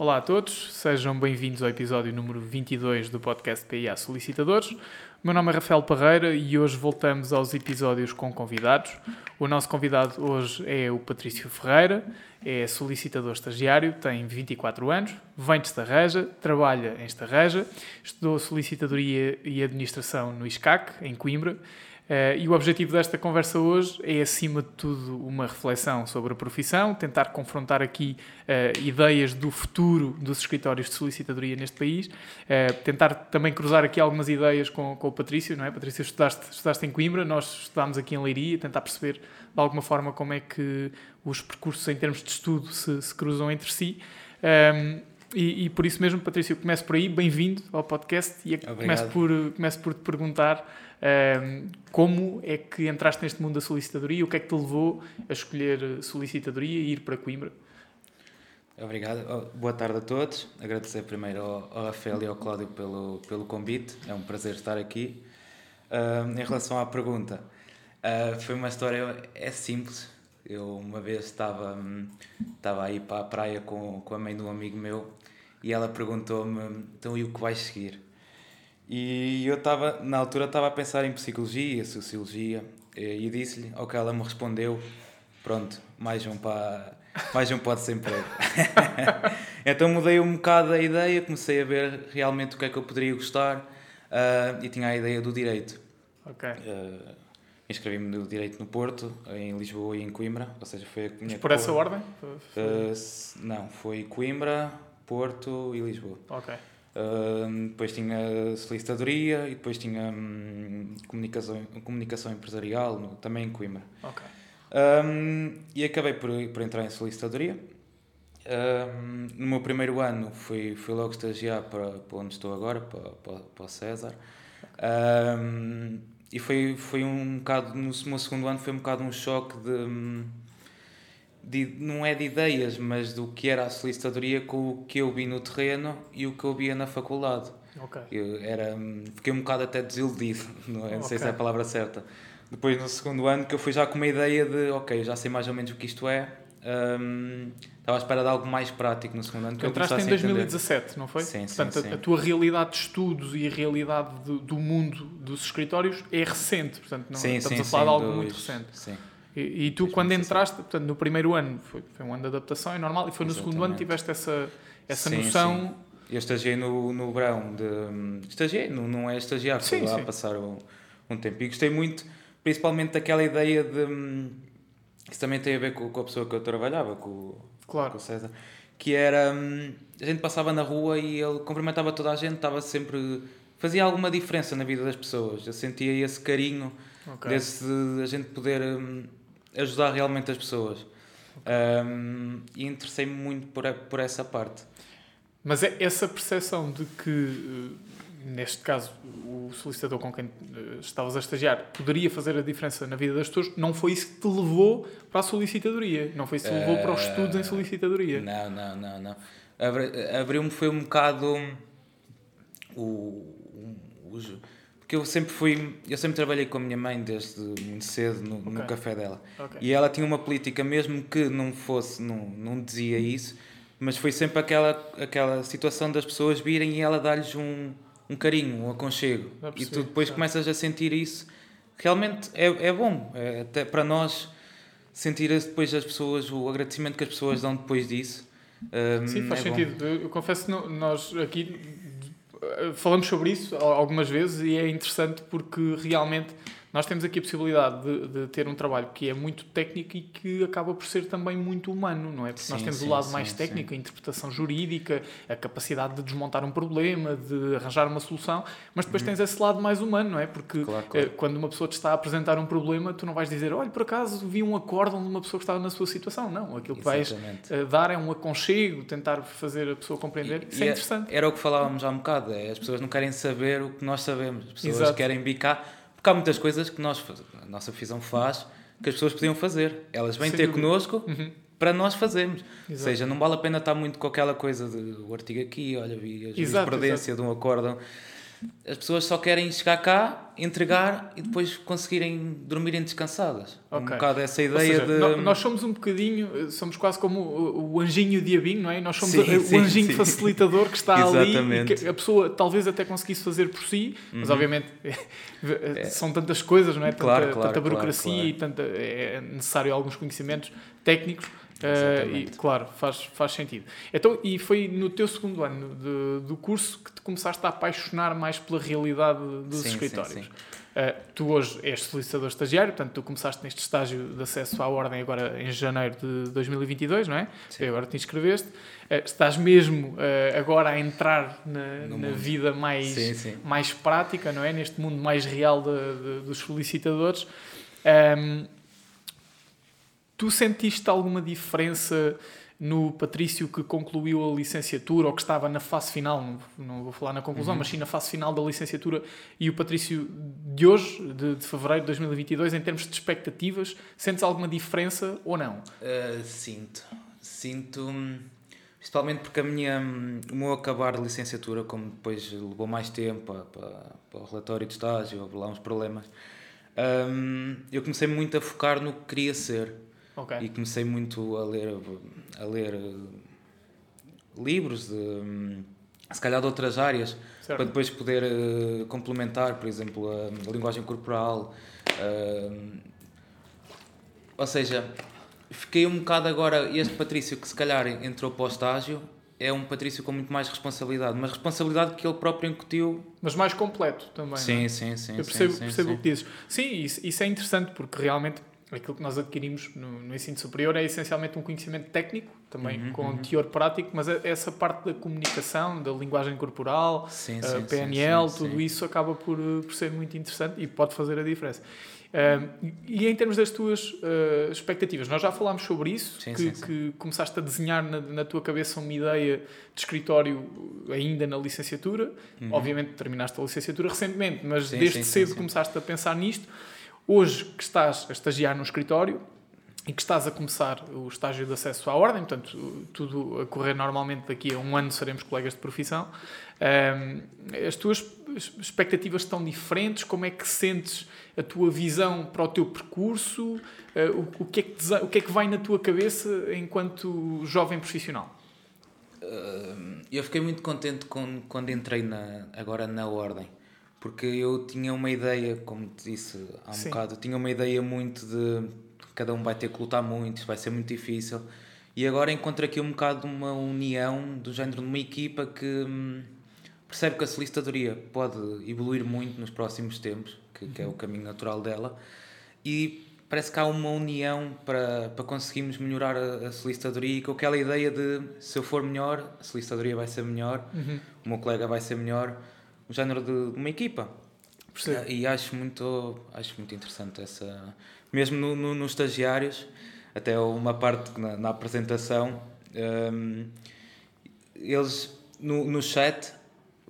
Olá a todos, sejam bem-vindos ao episódio número 22 do podcast PIA Solicitadores. Meu nome é Rafael Parreira e hoje voltamos aos episódios com convidados. O nosso convidado hoje é o Patrício Ferreira, é solicitador estagiário, tem 24 anos, vem de Estarreja, trabalha em Estarreja, estudou solicitadoria e administração no ISCAC, em Coimbra, Uh, e o objetivo desta conversa hoje é, acima de tudo, uma reflexão sobre a profissão, tentar confrontar aqui uh, ideias do futuro dos escritórios de solicitadoria neste país, uh, tentar também cruzar aqui algumas ideias com, com o Patrício, não é? Patrício, estudaste, estudaste em Coimbra, nós estudámos aqui em Leiria, tentar perceber de alguma forma como é que os percursos em termos de estudo se, se cruzam entre si. Um, ehm, e, e, por isso mesmo, Patrício, começo por aí, bem-vindo ao podcast e começo por, começo por te perguntar um, como é que entraste neste mundo da solicitadoria? O que é que te levou a escolher solicitadoria e ir para Coimbra? Obrigado. Oh, boa tarde a todos. Agradecer primeiro ao, Rafael e ao Cláudio pelo, pelo convite. É um prazer estar aqui. Uh, em relação à pergunta, uh, foi uma história é simples. Eu uma vez estava, um, estava aí para a praia com, com a mãe de um amigo meu e ela perguntou-me: então e o que vais seguir? E eu estava, na altura, estava a pensar em psicologia, sociologia, e disse-lhe, ao que ela me respondeu, pronto, mais um para mais um pode ser emprego. então mudei um bocado a ideia, comecei a ver realmente o que é que eu poderia gostar uh, e tinha a ideia do direito. Ok. Uh, Inscrevi-me no Direito no Porto, em Lisboa e em Coimbra, ou seja, foi a minha Mas por essa ordem? Uh, não, foi Coimbra, Porto e Lisboa. Ok depois tinha solicitadoria e depois tinha um, comunicação, comunicação empresarial, no, também em Coimbra. Okay. Um, e acabei por, por entrar em solicitadoria. Um, no meu primeiro ano fui, fui logo estagiar para, para onde estou agora, para, para, para o César. Okay. E foi, foi um bocado, no meu segundo ano, foi um bocado um choque de de, não é de ideias, mas do que era a solicitadoria com o que eu vi no terreno e o que eu via na faculdade. Okay. Eu era, fiquei um bocado até desiludido, não, é? não sei okay. se é a palavra certa. Depois, no segundo ano, que eu fui já com uma ideia de, ok, já sei mais ou menos o que isto é, um, estava à espera de algo mais prático no segundo ano. Que entraste em 2017, não foi? Sim, Portanto, sim, sim. A, a, tua realidade de estudos e a realidade do, do mundo dos escritórios é recente, portanto, não, sim, estamos sim, a falar de algo dois, muito recente. Sim. E, e tu, quando entraste, portanto, no primeiro ano foi, foi um ano de adaptação, é normal, e foi no Exatamente. segundo ano que tiveste essa, essa noção. Sim. Eu estagiei no, no verão de. Estagiei, não, não é estagiar, fui lá passar um, um tempo. E gostei muito, principalmente daquela ideia de. Isso também tem a ver com, com a pessoa que eu trabalhava, com, claro. com o César. Que era. A gente passava na rua e ele cumprimentava toda a gente, estava sempre. fazia alguma diferença na vida das pessoas. Eu sentia esse carinho okay. desse, a gente poder ajudar realmente as pessoas. Um, e interessei-me muito por, por essa parte. Mas é essa percepção de que, eh, neste caso, o solicitador com quem eh, estavas a estagiar poderia fazer a diferença na vida das pessoas, não foi isso que te levou para a solicitadoria? Não foi isso que te levou uh, para os estudos em solicitadoria? Não, não, não. não. Abriu-me foi um bocado o, o, o porque eu sempre fui, eu sempre trabalhei com a minha mãe desde muito cedo no, okay. no café dela. Okay. E ela tinha uma política, mesmo que não fosse, não, não dizia isso, mas foi sempre aquela, aquela situação das pessoas virem e ela dar-lhes um, um carinho, um aconchego. e tu depois começas a sentir isso. Realmente é, é bom, é, até para nós sentir depois as pessoas, o agradecimento que as pessoas dão depois disso. Um, Sim, faz é sentido. Eu, eu confesso que nós aqui falamos sobre isso algumas vezes e é interessante porque realmente nós temos aqui a possibilidade de, de, ter um trabalho que é muito técnico e que acaba por ser também muito humano, não é? Porque sim, nós temos sim, o lado sim, mais técnico, a interpretação jurídica, a capacidade de desmontar um problema, de arranjar uma solução, mas depois uhum. tens esse lado mais humano, não é? Porque claro, claro. Eh, quando uma pessoa te está a apresentar um problema, tu não vais dizer, olha, por acaso vi um acórdão de uma pessoa que estava na sua situação. Não, aquilo que vais uh, dar é um aconchego, tentar fazer a pessoa compreender. E, Isso é, é interessante. Era o que falávamos há um bocado, é, as pessoas não querem saber o que nós sabemos, as pessoas Exato. querem bicar porque há muitas coisas que nós, a nossa profissão faz que as pessoas podiam fazer. Elas vêm Sem ter dúvida. connosco uhum. para nós fazermos. Exato. Ou seja, não vale a pena estar muito com aquela coisa de o artigo aqui, olha, vi a jurisprudência de um acórdão. As pessoas só querem chegar cá, entregar e depois conseguirem dormirem descansadas. Okay. Um bocado essa ideia seja, de. Nós somos um bocadinho, somos quase como o, anjinho diabinho, não é? Nós somos sim, o sim, anjinho sim. facilitador que está ali e que a pessoa talvez até conseguisse fazer por si, mas uhum. obviamente é. são tantas coisas, não é? Tanta, claro, claro, tanta burocracia claro, e tanta, é necessário alguns conhecimentos técnicos Uh, e, claro, faz, faz sentido. Então, e foi no teu segundo ano de, do curso que te começaste a apaixonar mais pela realidade dos sim, escritórios. Sim, sim. Uh, tu hoje és solicitador estagiário, portanto, tu começaste neste estágio de acesso à ordem agora em janeiro de 2022, não é? Sim. E agora te inscreveste. Uh, estás mesmo agora a entrar na, na vida mais, mais prática, não é? Neste mundo mais real de, de, dos solicitadores. Um, ehm, Tu sentiste alguma diferença no Patrício que concluiu a licenciatura ou que estava na fase final, não, não vou falar na conclusão, uhum. mas sim na fase final da licenciatura e o Patrício de hoje, de, de fevereiro de 2022, em termos de expectativas, sentes alguma diferença ou não? Uh, sinto. Sinto, principalmente porque a minha, o meu acabar de licenciatura, como depois levou mais tempo para, para, para o relatório de estágio, houve lá uns problemas, um, eu comecei muito a focar no que queria ser Okay. E comecei muito a ler, a ler livros de se calhar de outras áreas certo. para depois poder uh, complementar, por exemplo, a, a linguagem corporal. Uh, ou seja, fiquei um bocado agora. Este Patrício que se calhar entrou para o estágio é um Patrício com muito mais responsabilidade, mas responsabilidade que ele próprio incutiu. Mas mais completo também. Sim, é? sim, sim. Eu percebo, sim, percebo sim. o que dizes. Sim, isso, isso é interessante porque realmente aquilo que nós adquirimos no, no, ensino superior é essencialmente um conhecimento técnico, também uhum, com uhum. teor prático, mas é essa parte da comunicação, da linguagem corporal, sim, sim, PNL, sim, tudo isso acaba por, por ser muito interessante e pode fazer a diferença. Uh, e em termos das tuas uh, expectativas, nós já falámos sobre isso, sim, que, sim, sim. que, começaste a desenhar na, na, tua cabeça uma ideia de escritório ainda na licenciatura. Uhum. Obviamente terminaste a licenciatura recentemente, mas desde cedo começaste a pensar nisto. Hoje que estás a estagiar no escritório e que estás a começar o estágio de acesso à ordem, portanto, tudo a correr normalmente daqui a um ano seremos colegas de profissão. Um, as tuas expectativas estão diferentes? Como é que sentes a tua visão para o teu percurso? Uh, o, que é que, o que é que vai na tua cabeça enquanto jovem profissional? Uh, eu fiquei muito contente com, quando entrei na, agora na ordem porque eu tinha uma ideia, como te disse há um Sim. bocado, tinha uma ideia muito de cada um vai ter que lutar muito, vai ser muito difícil. E agora encontro aqui um bocado uma união do género de uma equipa que hum, percebe que a solicitadoria pode evoluir muito nos próximos tempos, que, uhum. que, é o uhum. caminho natural dela, e parece que há uma união para, para conseguirmos melhorar a, a solicitadoria e com aquela ideia de se eu for melhor, a solicitadoria vai ser melhor, uhum. o meu colega vai ser melhor um género de, de uma equipa. Percebo. E acho muito, acho muito interessante essa. Mesmo no, no, nos estagiários, até uma parte na, na apresentação, um, eles no, no chat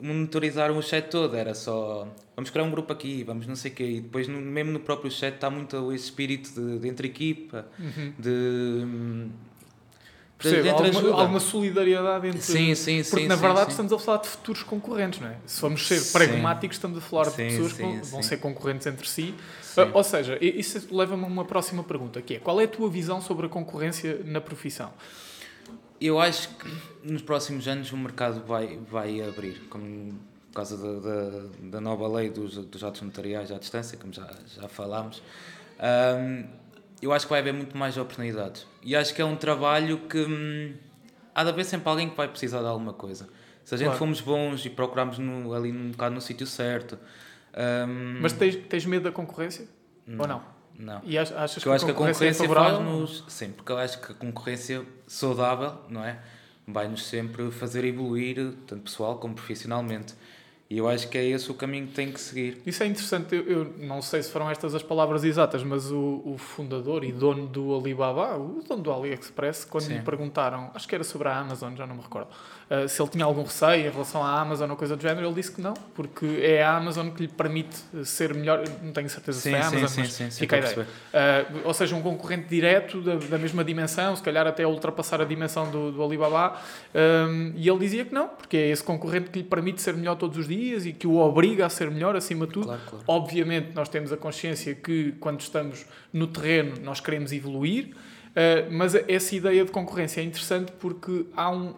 monitorizaram o chat todo, era só vamos criar um grupo aqui, vamos não sei o quê, e depois no, mesmo no próprio chat está muito esse espírito de, de entre equipa, uhum. de Percebo, alguma, alguma, solidariedade entre. Sim, sim, Porque sim, na verdade sim, estamos a falar de futuros concorrentes, não é? Se formos ser pragmáticos, estamos a falar de pessoas que vão, vão ser concorrentes entre si. Uh, ou seja, isso leva-me a uma próxima pergunta, que é qual é a tua visão sobre a concorrência na profissão? Eu acho que nos próximos anos o mercado vai, vai abrir, como por causa da, da, da nova lei dos, dos atos notariais à distância, como já, já falámos. Um, eu acho que vai haver muito mais oportunidades. E acho que é um trabalho que hum, há de haver sempre alguém que vai precisar de alguma coisa. Se a gente claro. formos bons e procurarmos no, ali um bocado no sítio certo. Hum, Mas tens, tens medo da concorrência? Não, Ou não? Não. E achas porque que, eu acho que a concorrência é faz-nos. Sim, porque eu acho que a concorrência saudável, não é? Vai-nos sempre fazer evoluir, tanto pessoal como profissionalmente. E eu acho que é esse o caminho que tem que seguir. Isso é interessante. Eu, eu não sei se foram estas as palavras exatas, mas o, o, fundador e dono do Alibaba, o dono do AliExpress, quando Sim. lhe perguntaram, acho que era sobre a Amazon, já não me recordo, uh, se ele tinha algum receio em relação à Amazon ou coisa do género, ele disse que não, porque é a Amazon que lhe permite ser melhor. Não tenho certeza sim, se é a Amazon, sim, mas sim, sim, fica a ideia. Uh, ou seja, um concorrente direto da, da, mesma dimensão, se calhar até ultrapassar a dimensão do, do Alibaba. E ele dizia que não, porque é esse concorrente que lhe permite ser melhor todos os dias e que o obriga a ser melhor acima de tudo. Claro, claro. Obviamente, nós temos a consciência que quando estamos no terreno nós queremos evoluir, uh, mas essa ideia de concorrência é interessante porque há um,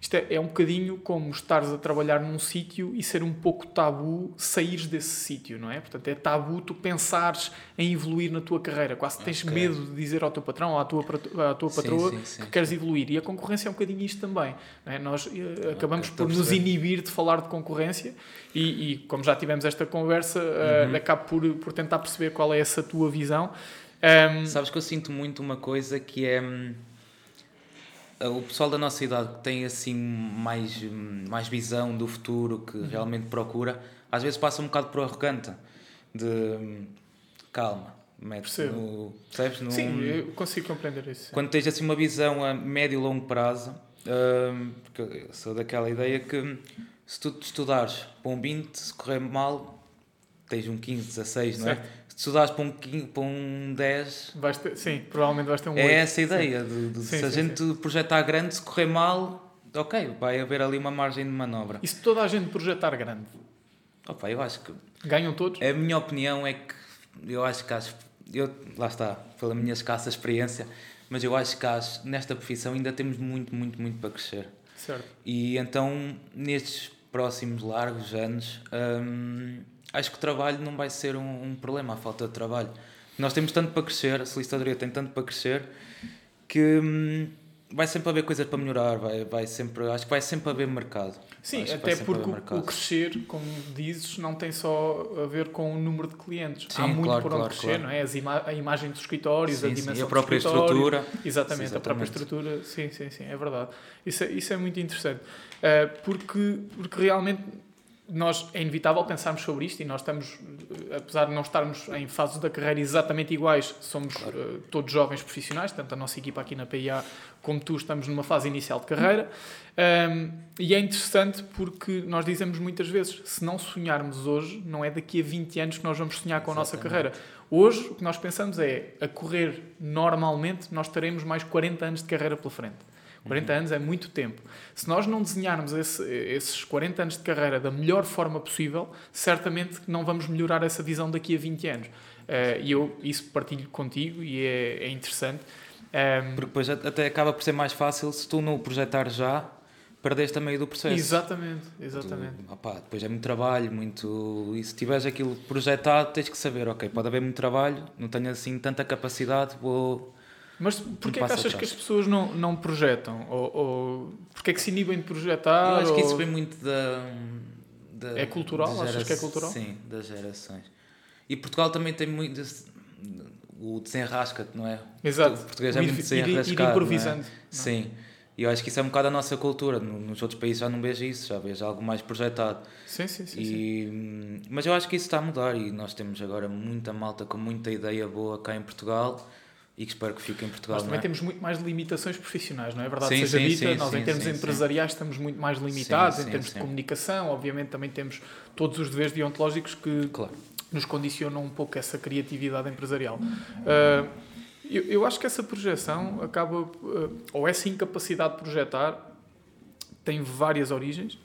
isto é, é um bocadinho como estares a trabalhar num sítio e ser um pouco tabu saíres desse sítio, não é? Portanto, é tabu tu pensares em evoluir na tua carreira. Quase tens okay. medo de dizer ao teu patrão ou à tua, à tua patroa sim, sim, sim, que queres evoluir. E a concorrência é um bocadinho isto também. É? Nós uh, acabamos okay, por nos inibir de falar de concorrência e, e como já tivemos esta conversa, uh, acabo por, por tentar perceber qual é essa tua visão. Um, Sabes que eu sinto muito uma coisa que é hum, o pessoal da nossa idade que tem assim mais, mais visão do futuro, que uhum. realmente procura, às vezes passa um bocado por arrogante. De calma, mete no. Percebes? No, sim, eu consigo compreender isso. Quando tens assim uma visão a médio e longo prazo, uh, porque eu sou daquela ideia que se tu estudares para um 20, se correr mal, tens um 15, 16, não é? Se estudares para um, para um 10. Vais ter, sim, provavelmente vais ter um 8. É essa a ideia. De, de, sim, se a sim, gente sim. projetar grande, se correr mal, ok, vai haver ali uma margem de manobra. E se toda a gente projetar grande? Opa, eu acho que. Ganham todos? A minha opinião é que eu acho que acho, eu, lá está, pela minha escassa experiência, mas eu acho que acho, nesta profissão ainda temos muito, muito, muito para crescer. Certo. E então, nestes próximos largos anos. Hum, acho que o trabalho não vai ser um, um, problema, a falta de trabalho. Nós temos tanto para crescer, a solicitadoria tem tanto para crescer, que hum, vai sempre haver coisas para melhorar, vai, vai sempre, acho que vai sempre haver mercado. Sim, até porque o crescer, como dizes, não tem só a ver com o número de clientes. Sim, Há muito claro, por onde claro, crescer, claro. não é? As ima a imagem dos escritórios, sim, a dimensão sim, a própria estrutura. Exatamente, exatamente, a própria estrutura. Sim, sim, sim, é verdade. Isso é, isso é muito interessante. Uh, porque, porque realmente nós é inevitável pensarmos sobre isto e nós estamos, apesar de não estarmos em fases da carreira exatamente iguais, somos claro. uh, todos jovens profissionais, tanto a nossa equipa aqui na PIA como tu estamos numa fase inicial de carreira. Um, e é interessante porque nós dizemos muitas vezes: se não sonharmos hoje, não é daqui a 20 anos que nós vamos sonhar com a nossa carreira. Hoje, o que nós pensamos é: a correr normalmente, nós teremos mais 40 anos de carreira pela frente. 40 uhum. anos é muito tempo. Se nós não desenharmos esse, esses 40 anos de carreira da melhor forma possível, certamente não vamos melhorar essa visão daqui a 20 anos. Uh, e eu isso partilho contigo e é, é interessante. Ehm, Porque depois até acaba por ser mais fácil se tu não projetar já, perdeste a meio do processo. Exatamente, exatamente. Tu, opa, depois é muito trabalho, muito. E se tiveres aquilo projetado, tens que saber, ok, pode haver muito trabalho, não tenho assim tanta capacidade, vou mas porquê é que achas que as pessoas não, não projetam? Ou, ou porquê é que se inibem de projetar? Eu acho que ou... isso vem muito da, da É cultural? Gera... Achas que é cultural? Sim, das gerações. E Portugal também tem muito o desenrasca-te, não é? Exato. O português é muito desenrascado. Ir, ir improvisando. É? Sim. E eu acho que isso é um bocado a nossa cultura. Nos outros países já não vejo isso, já vejo algo mais projetado. Sim, sim, sim, e, sim. Mas eu acho que isso está a mudar e nós temos agora muita malta com muita ideia boa cá em Portugal e que espero que fique em Portugal. Nós também é? temos muito mais limitações profissionais, não é verdade? Sim, Seja sim, dita, sim, nós sim, em termos empresariais estamos muito mais limitados, em termos de comunicação, obviamente também temos todos os deveres deontológicos que claro. nos condicionam um pouco essa criatividade empresarial. Uh, eu, eu, acho que essa projeção acaba, uh, ou essa incapacidade de projetar, tem várias origens.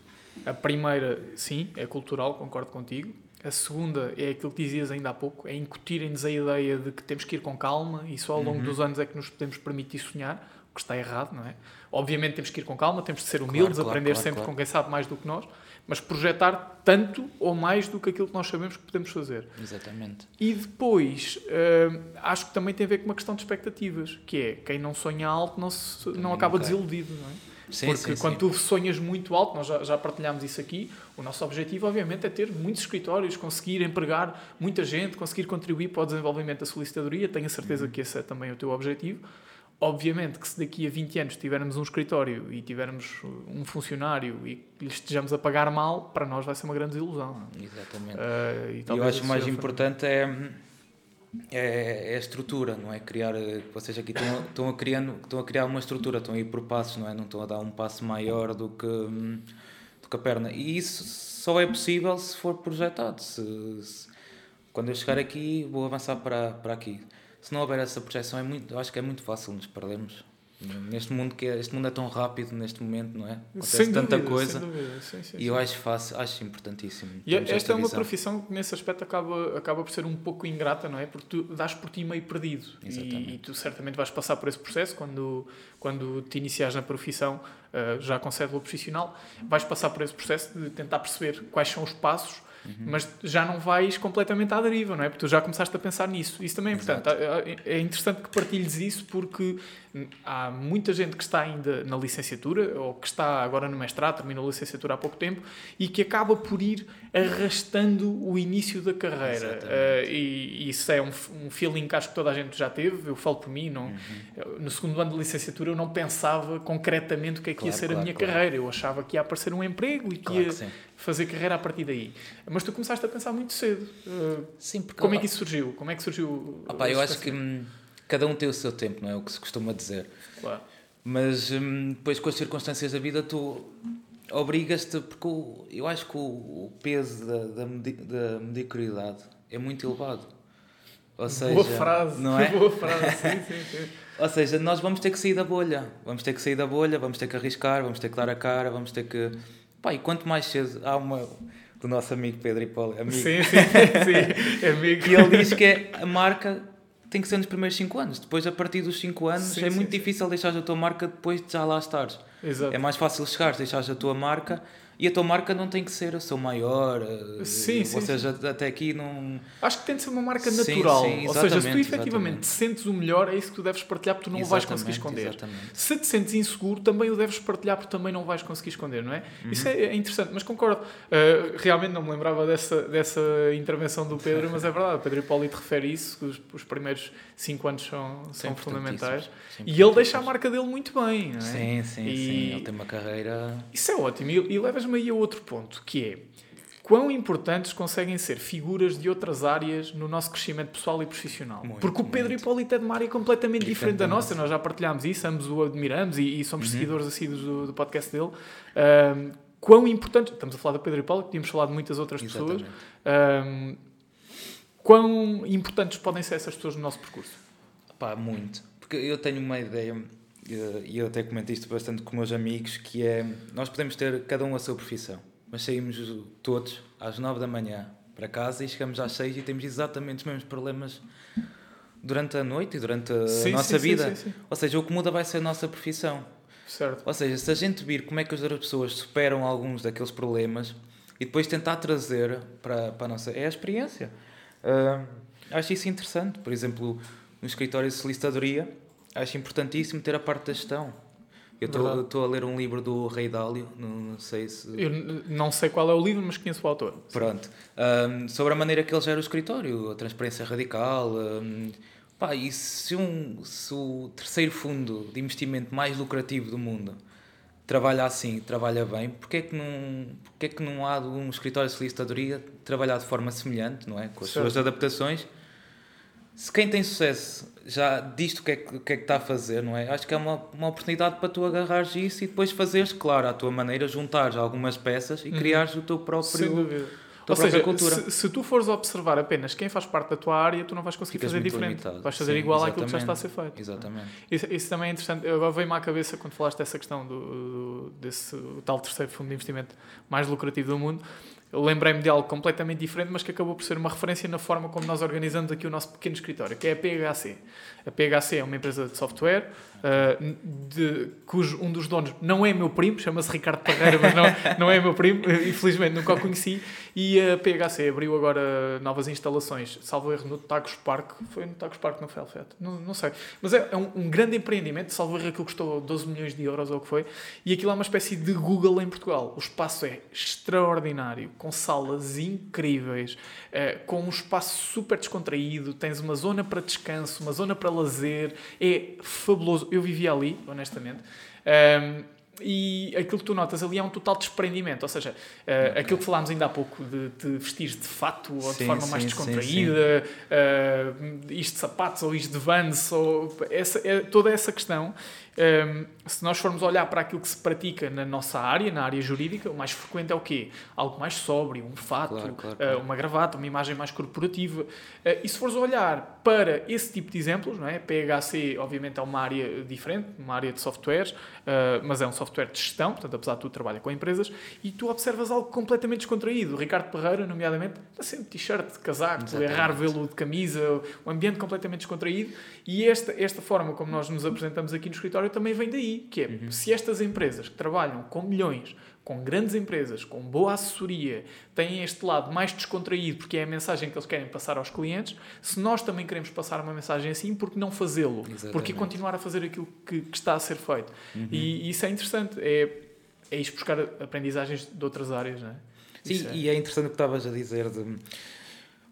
A primeira, sim, é cultural, concordo contigo. A segunda é aquilo que dizias ainda há pouco, é incutirem-nos a ideia de que temos que ir com calma e só ao longo uhum. dos anos é que nos podemos permitir sonhar, o que está errado, não é? Obviamente temos que ir com calma, temos de ser humildes, claro, aprender claro, sempre claro. com quem sabe mais do que nós, mas projetar tanto ou mais do que aquilo que nós sabemos que podemos fazer. Exatamente. E depois, uh, acho que também tem a ver com uma questão de expectativas, que é quem não sonha alto não, se, não acaba desiludido, não é? Sim, Porque sim, quando sim. tu sonhas muito alto, nós já, já partilhámos isso aqui, o nosso objetivo, obviamente, é ter muitos escritórios, conseguir empregar muita gente, conseguir contribuir para o desenvolvimento da solicitadoria. Tenho a certeza uhum. que esse é também o teu objetivo. Obviamente que se daqui a 20 anos tivermos um escritório e tivermos um funcionário e lhe estejamos a pagar mal, para nós vai ser uma grande desilusão. Exatamente. Uh, e eu acho mais importante é é, é, a estrutura, não é? Criar, eh, vocês aqui estão, estão, a criando, estão a criar uma estrutura, estão a ir por passos, não é? Não estão a dar um passo maior do que, do que a perna. E isso só é possível se for projetado. Se, se, quando eu chegar aqui, vou avançar para, para aqui. Se não houver essa projeção, é muito, acho que é muito fácil nos perdermos Neste mundo que é, este mundo é tão rápido neste momento, não é? Acontece tanta coisa. Sim, sim, e eu acho fácil, acho importantíssimo. E esta, esta é uma visão. profissão que nesse aspecto acaba, acaba por ser um pouco ingrata, não é? Porque tu dás por ti meio perdido. E, e, tu certamente vais passar por esse processo quando, quando te iniciares na profissão, uh, já com cédula profissional, vais passar por esse processo de tentar perceber quais são os passos Uhum. Mas já não vais completamente à deriva, não é? Porque tu já começaste a pensar nisso. Isso também é importante. É interessante que partilhes isso porque há muita gente que está ainda na licenciatura ou que está agora no mestrado, terminou a licenciatura há pouco tempo e que acaba por ir arrastando o início da carreira. Uh, e, e, isso é um, um feeling que acho que toda a gente já teve. Eu falo por mim. Não, uhum. No segundo ano de licenciatura eu não pensava concretamente o que é que claro, ia ser claro, a minha claro. carreira. Eu achava que ia aparecer um emprego e que ia que fazer carreira a partir daí. Mas tu começaste a pensar muito cedo. Uh, Sim, porque como é que isso surgiu? Como é que surgiu? Opa, eu acho que hum, cada um tem o seu tempo, não é o que se costuma dizer. Claro. Mas hum, depois com as circunstâncias da vida tu obrigas-te, porque o, eu acho que o, o peso da, da, da mediocridade é muito elevado. Ou seja, boa frase, não é? Boa frase, sim, sim, sim. Ou seja, nós vamos ter que sair da bolha. Vamos ter que sair da bolha, vamos ter que arriscar, vamos ter que dar a cara, vamos ter que. Pá, e quanto mais cedo. Há uma. do nosso amigo Pedro Hipólito. Amigo. Sim, sim, sim. amigo. E ele diz que é a marca tem que ser nos primeiros 5 anos. Depois, a partir dos 5 anos, sim, é sim, muito sim. difícil deixar a tua marca depois de já lá estares. Exato. É mais fácil chegares, deixares a tua marca e a tua marca não tem que ser o seu maior. Eh, sim, sim. Ou seja, sim. até aqui não. Acho que tem de ser uma marca natural. Sim, sim, ou seja, se tu efetivamente te sentes o melhor, é isso que tu deves partilhar porque tu não exatamente, o vais conseguir esconder. Exatamente. Se te sentes inseguro, também o deves partilhar porque também não vais conseguir esconder, não é? Uhum. Isso é, é, interessante, mas concordo. Uh, realmente não me lembrava dessa, dessa intervenção do Pedro, mas é verdade. O Pedro Hipólito refere isso, que os, os primeiros 5 anos são, são fundamentais. E ele deixa a marca dele muito bem, não é? Sim, sim, e... sim. Ele tem uma carreira. Isso é ótimo. E, e levas-me aí a outro ponto, que é quão importantes conseguem ser figuras de outras áreas no nosso crescimento pessoal e profissional. Muito, Porque o Pedro muito. Hipólito é de uma área completamente diferente, diferente da nossa, nós já partilhámos isso, ambos o admiramos e, e somos uhum. seguidores assíduos do, do podcast dele. Um, quão importante, estamos a falar do Pedro Hipólito, podíamos falar de muitas outras Exatamente. pessoas. Um, quão importantes podem ser essas pessoas no nosso percurso? Pá, muito. Porque eu tenho uma ideia e eu até comento isto bastante com meus amigos, que é, nós podemos ter cada um a sua profissão, mas saímos todos às nove da manhã para casa e chegamos às seis e temos exatamente os mesmos problemas durante a noite e durante a sim, nossa sim, vida. Sim, Ou seja, o que muda vai ser a nossa profissão. Certo. Ou seja, se a gente vir como é que as outras pessoas superam alguns daqueles problemas e depois tentar trazer para, para a nossa... É a experiência. Uh, acho isso interessante. Por exemplo, no escritório de solicitadoria, acho importantíssimo ter a parte da gestão. Eu estou a ler um livro do Rei Dálio, não, sei se. Eu não sei qual é o livro, mas conheço o autor. Pronto. Um, sobre a maneira que ele gera o escritório, a transparência radical. Um, pá, e se, um, se o terceiro fundo de investimento mais lucrativo do mundo trabalha assim, trabalha bem, porque é que não, porque é que não há um escritório de solicitadoria trabalhar de forma semelhante, não é? Com as certo. suas adaptações? Se quem tem sucesso já diz o que, é que, que, é que está a fazer, não é? Acho que é uma, uma oportunidade para tu agarrares isso e depois fazeres, claro, à tua maneira, juntares algumas peças e uhum. criares o teu próprio. Ou seja, se, se, tu fores observar apenas quem faz parte da tua área, tu não vais conseguir Ficas fazer diferente. Limitado. Vais fazer Sim, igual exatamente. àquilo que já está a ser feito. Exatamente. Isso, isso também é interessante. Agora veio-me à cabeça quando falaste dessa questão do, do, desse tal terceiro fundo de investimento mais lucrativo do mundo lembrei-me de algo completamente diferente, mas que acabou por ser uma referência na forma como nós organizamos aqui o nosso pequeno escritório, que é a PHC. A PHC é uma empresa de software, uh, de, cujo um dos donos não é meu primo, chama-se Ricardo Parreira, mas não, não é meu primo, infelizmente nunca o conheci, e a PHC abriu agora novas instalações, salvo erro, no Tagus Park, foi no Tagus Park, no Felfet, não, não sei, mas é, é um, um, grande empreendimento, salvo erro, aquilo custou 12 milhões de euros ou o que foi, e aquilo é uma espécie de Google em Portugal. O espaço é extraordinário, com salas incríveis, uh, com um espaço super descontraído, tens uma zona para descanso, uma zona para lazer, é fabuloso. Eu vivia ali, honestamente. Um, e aquilo que tu notas ali é um total desprendimento, ou seja, uh, aquilo que falámos ainda há pouco de te vestir de fato ou sim, de forma sim, mais descontraída, sim, uh, isto de sapatos ou isto de vans, ou essa, é, toda essa questão Um, se nós formos olhar para aquilo que se pratica na nossa área, na área jurídica, o mais frequente é o quê? Algo mais sóbrio, um fato, claro, claro, claro. Uh, uma gravata, uma imagem mais corporativa. E se fores olhar para esse tipo de exemplos, não é? PHC, obviamente, é uma área diferente, uma área de softwares, mas é um software de gestão, portanto, apesar de tudo, trabalha com empresas, e tu observas algo completamente descontraído. O Ricardo Pereira, nomeadamente, está sempre de t-shirt, de casaco, Exatamente. é raro vê-lo de camisa, um ambiente completamente descontraído. E esta, esta forma como nós nos apresentamos aqui no escritório também vem daí, que é, uhum. se estas empresas que trabalham com milhões, com grandes empresas, com boa assessoria, têm este lado mais descontraído, porque é a mensagem que eles querem passar aos clientes, se nós também queremos passar uma mensagem assim, por que não fazê-lo? Porque continuar a fazer aquilo que, que está a ser feito? Uhum. E, e, isso é interessante, é, é ir buscar aprendizagens de outras áreas, não é? Sim, é. e é interessante o que estavas a dizer. De,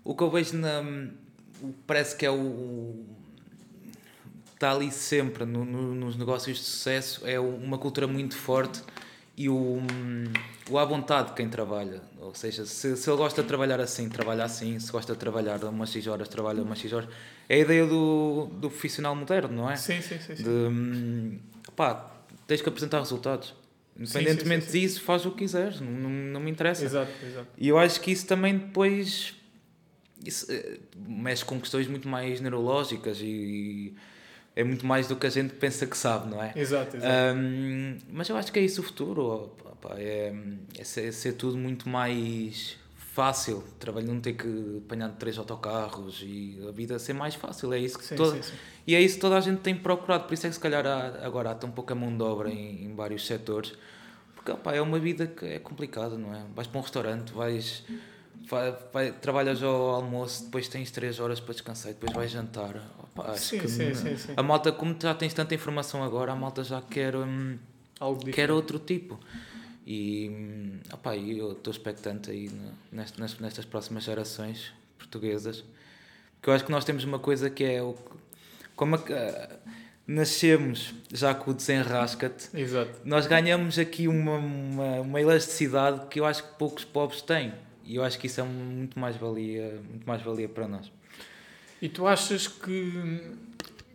o que eu vejo na. Parece que é o. Está ali sempre no, no, nos negócios de sucesso, é uma cultura muito forte e o, o à vontade de quem trabalha. Ou seja, se, se ele gosta de trabalhar assim, trabalha assim. Se gosta de trabalhar umas X horas, trabalha umas X horas. É a ideia do, do profissional moderno, não é? Sim, sim, sim. sim. De, pá, tens que apresentar resultados. Independentemente sim, sim, disso, faz o que quiseres, não, não, não me interessa. Exato, exato. E eu acho que isso também depois isso, eh, mexe com questões muito mais neurológicas e, e, é muito mais do que a gente pensa que sabe, não é? Exato, exato. Um, mas eu acho que é isso o futuro. Opa, é, é, ser, é ser tudo muito mais fácil, trabalho não ter que apanhar três autocarros e a vida ser mais fácil, é isso que sim, toda, sim, sim. e é isso que toda a gente tem procurado, por isso é que se calhar há, agora há tão pouca mão de obra em, em vários setores, porque opa, é uma vida que é complicada, não é? Vais para um restaurante, vais, vai, vai, trabalhas ao almoço, depois tens três horas para descansar, depois vais jantar. Opa, sim, sim, sim, sim, A malta, como já tens tanta informação agora, a malta já quer, hum, quer outro tipo. E opa, eu estou expectante aí nestas, nestas próximas gerações portuguesas, porque eu acho que nós temos uma coisa que é o, como a, nascemos já com o desenrasca-te, nós ganhamos aqui uma, uma, uma, elasticidade que eu acho que poucos pobres têm. E eu acho que isso é muito mais valia, muito mais valia para nós. E tu achas que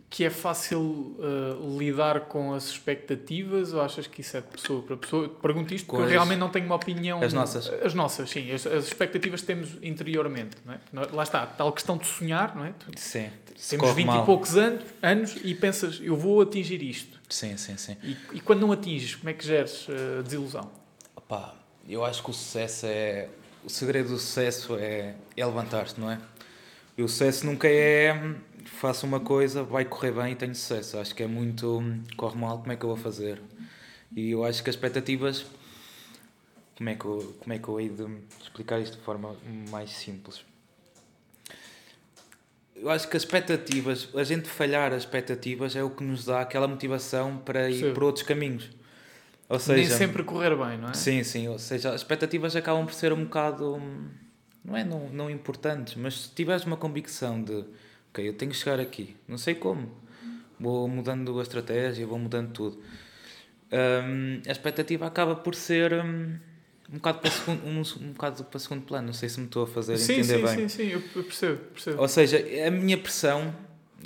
que é fácil uh, lidar com as expectativas ou achas que isso é de pessoa para pessoa? Pergunto isto porque eu realmente não tenho uma opinião. As nossas. As nossas, sim. As, as expectativas que temos interiormente. Não é? Lá está, tal questão de sonhar, não é? Sim. Temos 20 mal. e poucos anos, anos e pensas, eu vou atingir isto. Sim, sim, sim. E, e quando não atinges, como é que geres uh, desilusão? Opa, eu acho que o sucesso é. O segredo do sucesso é, é levantar-te, não é? E o sucesso nunca é faço uma coisa, vai correr bem e tenho sucesso. Acho que é muito. corre mal, como é que eu vou fazer? E eu acho que as expectativas. Como é que eu, como é que eu hei de explicar isto de forma mais simples? Eu acho que as expectativas, a gente falhar as expectativas é o que nos dá aquela motivação para ir sim. por outros caminhos. Ou seja, Nem sempre correr bem, não é? Sim, sim. Ou seja, as expectativas acabam por ser um bocado. Não é não, não importantes, mas se tiveres uma convicção de ok, eu tenho que chegar aqui, não sei como, vou mudando a estratégia, vou mudando tudo. Um, a expectativa acaba por ser um, um, bocado para segundo, um, um bocado para segundo plano, não sei se me estou a fazer sim, entender sim, bem. Sim, sim, eu percebo, percebo. Ou seja, a minha pressão,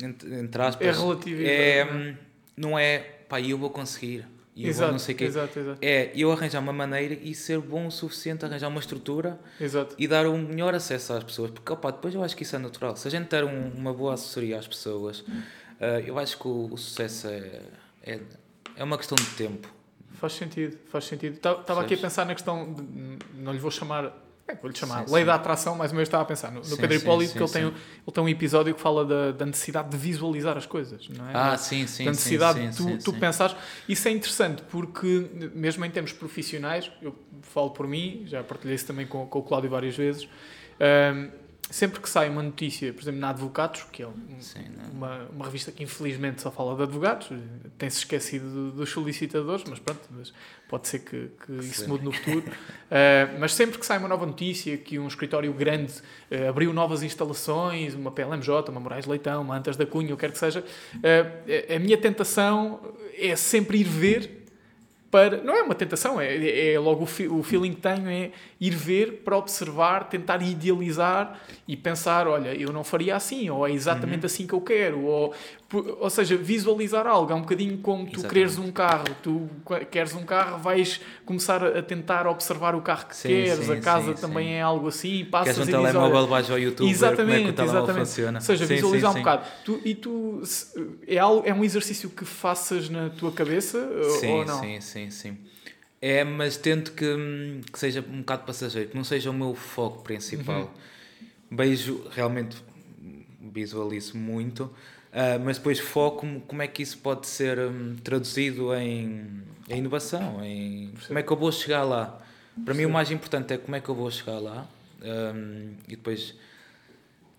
entre, entre aspas, é relativa. É, hum, não é, pá, eu vou conseguir e eu não sei quê. Exato, exato. É eu arranjar uma maneira e ser bom o suficiente, arranjar uma estrutura exato. e dar um melhor acesso às pessoas. Porque opa, depois eu acho que isso é natural. Se a gente der um, uma boa assessoria às pessoas, uh, eu acho que o, o, sucesso é, é, é uma questão de tempo. Faz sentido, faz sentido. Estava aqui a pensar na questão, de, não lhe vou chamar vou-lhe chamar sim, Lei sim. da Atração, mais ou menos estava a pensar. No, no sim, Pedro Hipólito, que ele tem, ele tem um episódio que fala da, da, necessidade de visualizar as coisas, não é? Ah, sim, sim. Da necessidade de tu, tu pensares. Isso é interessante porque, mesmo em termos profissionais, eu falo por mim, já partilhei isso também com, com o Cláudio várias vezes. Um, sempre que sai uma notícia, por exemplo, na Advocados, que é um, Sim, uma, uma revista que infelizmente só fala de advogados, tem-se esquecido dos solicitadores, mas pronto, mas pode ser que, que isso mude no futuro. uh, mas sempre que sai uma nova notícia, que um escritório grande uh, abriu novas instalações, uma PLMJ, uma Moraes Leitão, uma Antas da Cunha, o que quer que seja, uh, a minha tentação é sempre ir ver para. Não é uma tentação, é, é logo o, fi, o feeling que tenho é ir ver para observar, tentar idealizar e pensar: olha, eu não faria assim, ou é exatamente uhum. assim que eu quero, ou, ou seja, visualizar algo. É um bocadinho como tu exatamente. queres um carro, tu queres um carro, vais começar a tentar observar o carro que sim, queres, sim, a casa sim, também é algo assim, passas queres um telemóvel, vais ao YouTube, exatamente, ver como é que o telemóvel funciona. Ou seja, visualizar um bocado. Tu, e tu, é, algo, é um exercício que faças na tua cabeça ou não? Sim, sim sim, sim. É, mas tento que, que seja um bocado passageiro, que não seja o meu foco principal. Uhum. Beijo, realmente visualizo muito, uh, mas depois foco como é que isso pode ser um, traduzido em, em, inovação, em como é que eu vou chegar lá. Para mim o mais importante é como é que eu vou chegar lá um, e depois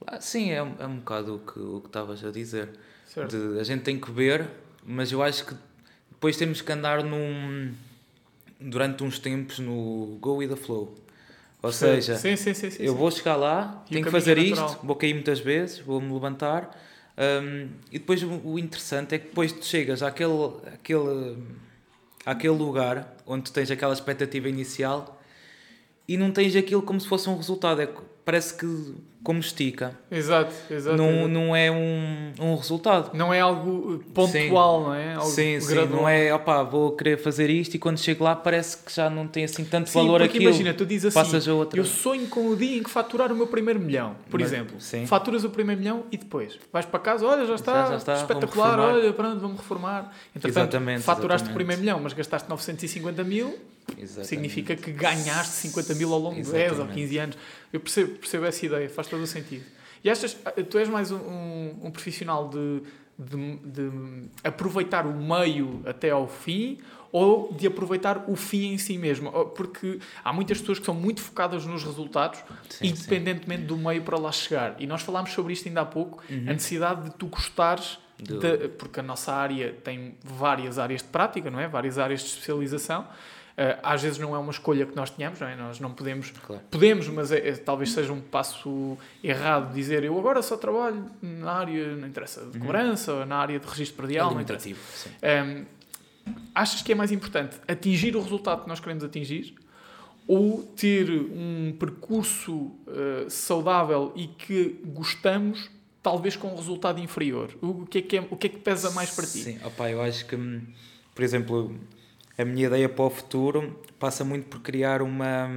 ah, sim, é, é um bocado o que, o que estavas a dizer. De, a gente tem que ver, mas eu acho que depois temos que andar num, durante uns tempos no go with the flow. Ou seja, sim, sim, sim, eu vou chegar lá, e tenho que fazer é isto, vou cair muitas vezes, vou-me levantar. Um, e depois o interessante é que depois tu chegas àquele, àquele, àquele lugar onde tens aquela expectativa inicial e não tens aquilo como se fosse um resultado. É, parece que como estica. Exato, exato. Não, exato. não é um, um resultado. Não é algo pontual, sim. não é? Algo sim, sim. Não é, opá, vou querer fazer isto e quando chego lá parece que já não tem assim tanto sim, valor porque aquilo. imagina, tu dizes assim, a outra. eu sonho com o dia em que faturar o meu primeiro milhão, por Mas, exemplo. Sim. Faturas o primeiro milhão e depois vais para casa, olha, já está, já, já está espetacular, olha, pronto, vamos reformar. Entretanto, exatamente, faturaste exatamente. o primeiro milhão, mas gastaste 950 mil, Exatamente. significa que ganhaste 50 mil ao longo de 10 ou 15 anos. Eu percebo, percebo essa ideia, faz todo o sentido. E achas, tu és mais um, um, um profissional de, de, de, aproveitar o meio até ao fim ou de aproveitar o fim em si mesmo? Porque há muitas pessoas que são muito focadas nos resultados, sim, independentemente sim. do meio para lá chegar. E nós falámos sobre isto ainda há pouco, uhum. a necessidade de tu gostares do... de, porque a nossa área tem várias áreas de prática, não é? Várias áreas de especialização. Uh, às vezes não é uma escolha que nós tenhamos, não é? Nós não podemos, claro. podemos, mas é, é, talvez seja um passo errado dizer eu agora só trabalho na área, não interessa, de uhum. cobrança, ou na área de registro predial, não interessa. Um, ehm, achas que é mais importante atingir o resultado que nós queremos atingir ou ter um percurso uh, saudável e que gostamos, talvez com um resultado inferior? O que é que, é, o que, é que pesa mais para ti? Sim, opa, eu acho que, hum, por exemplo a minha ideia para o futuro passa muito por criar uma,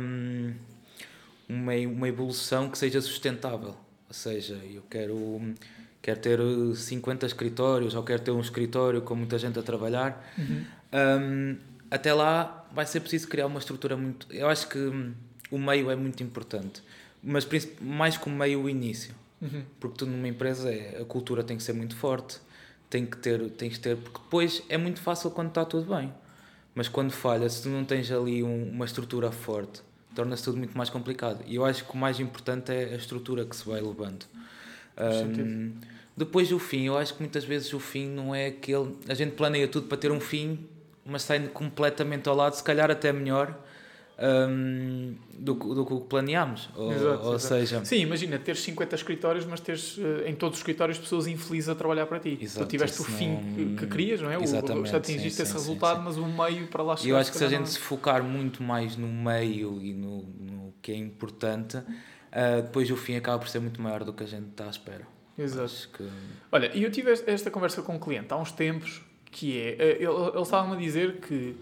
uma, uma evolução que seja sustentável. Ou seja, eu quero, quero ter 50 escritórios ou quero ter um escritório com muita gente a trabalhar. Uhum. Um, até lá vai ser preciso criar uma estrutura muito. Eu acho que o meio é muito importante, mas mais que o meio, o início. Uhum. Porque tu numa empresa é, a cultura tem que ser muito forte, tem que ter, tem que ter, porque depois é muito fácil quando está tudo bem. Mas quando falha, se tu não tens ali um, uma estrutura forte, torna-se tudo muito mais complicado. E eu acho que o mais importante é a estrutura que se vai levando. Um, depois o fim, eu acho que muitas vezes o fim não é aquele. A gente planeia tudo para ter um fim, mas sai completamente ao lado, se calhar até melhor um, do, do que planeámos. Ou, exato, ou exato. seja, sim, imagina teres 50 escritórios, mas teres uh, em todos os escritórios pessoas infelizes a trabalhar para ti. Exato, tu tiveste o fim que, que, querias, não é? Exatamente, o, atingiste sim, esse sim, resultado, sim, mas o meio para lá chegar. Eu acho que se a gente não... se focar muito mais no meio e no, no que é importante, uh, depois o fim acaba por ser muito maior do que a gente está à espera. Exato. Que... Olha, e eu tive esta conversa com um cliente há uns tempos que é, eh, ele, ele estava-me a dizer que